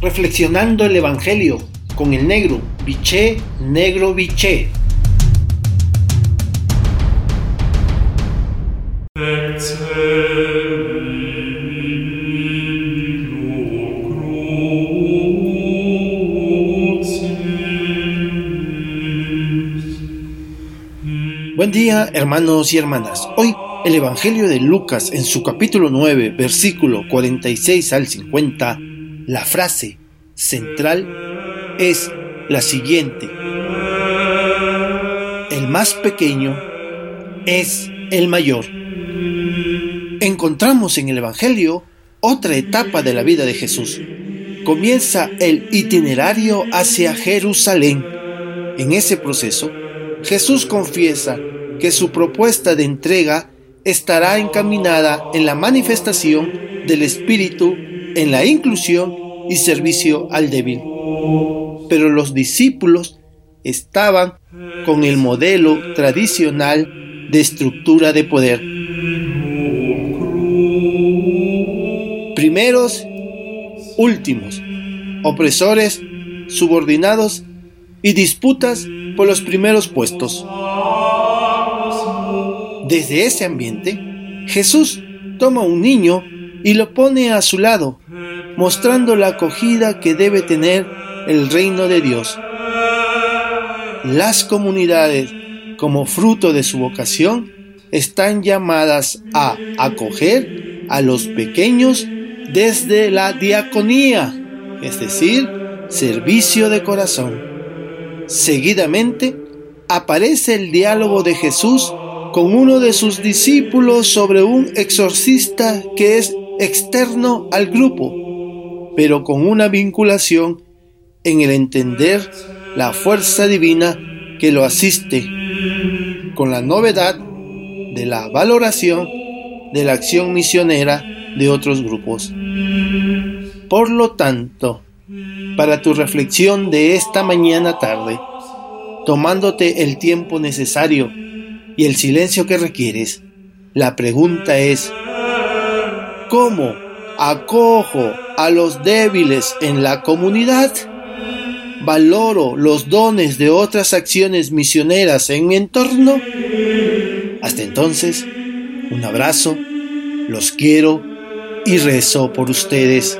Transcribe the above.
reflexionando el Evangelio con el negro, biché, negro, biché. Buen día hermanos y hermanas. Hoy el Evangelio de Lucas en su capítulo 9, versículo 46 al 50, la frase central es la siguiente. El más pequeño es el mayor. Encontramos en el Evangelio otra etapa de la vida de Jesús. Comienza el itinerario hacia Jerusalén. En ese proceso, Jesús confiesa que su propuesta de entrega estará encaminada en la manifestación del Espíritu, en la inclusión y servicio al débil. Pero los discípulos estaban con el modelo tradicional de estructura de poder. Primeros, últimos, opresores, subordinados y disputas por los primeros puestos. Desde ese ambiente, Jesús toma un niño y lo pone a su lado, mostrando la acogida que debe tener el reino de Dios. Las comunidades, como fruto de su vocación, están llamadas a acoger a los pequeños desde la diaconía, es decir, servicio de corazón. Seguidamente aparece el diálogo de Jesús con uno de sus discípulos sobre un exorcista que es externo al grupo, pero con una vinculación en el entender la fuerza divina que lo asiste, con la novedad de la valoración de la acción misionera de otros grupos. Por lo tanto, para tu reflexión de esta mañana tarde, tomándote el tiempo necesario y el silencio que requieres, la pregunta es, ¿cómo acojo a los débiles en la comunidad? ¿Valoro los dones de otras acciones misioneras en mi entorno? Hasta entonces, un abrazo, los quiero y rezo por ustedes.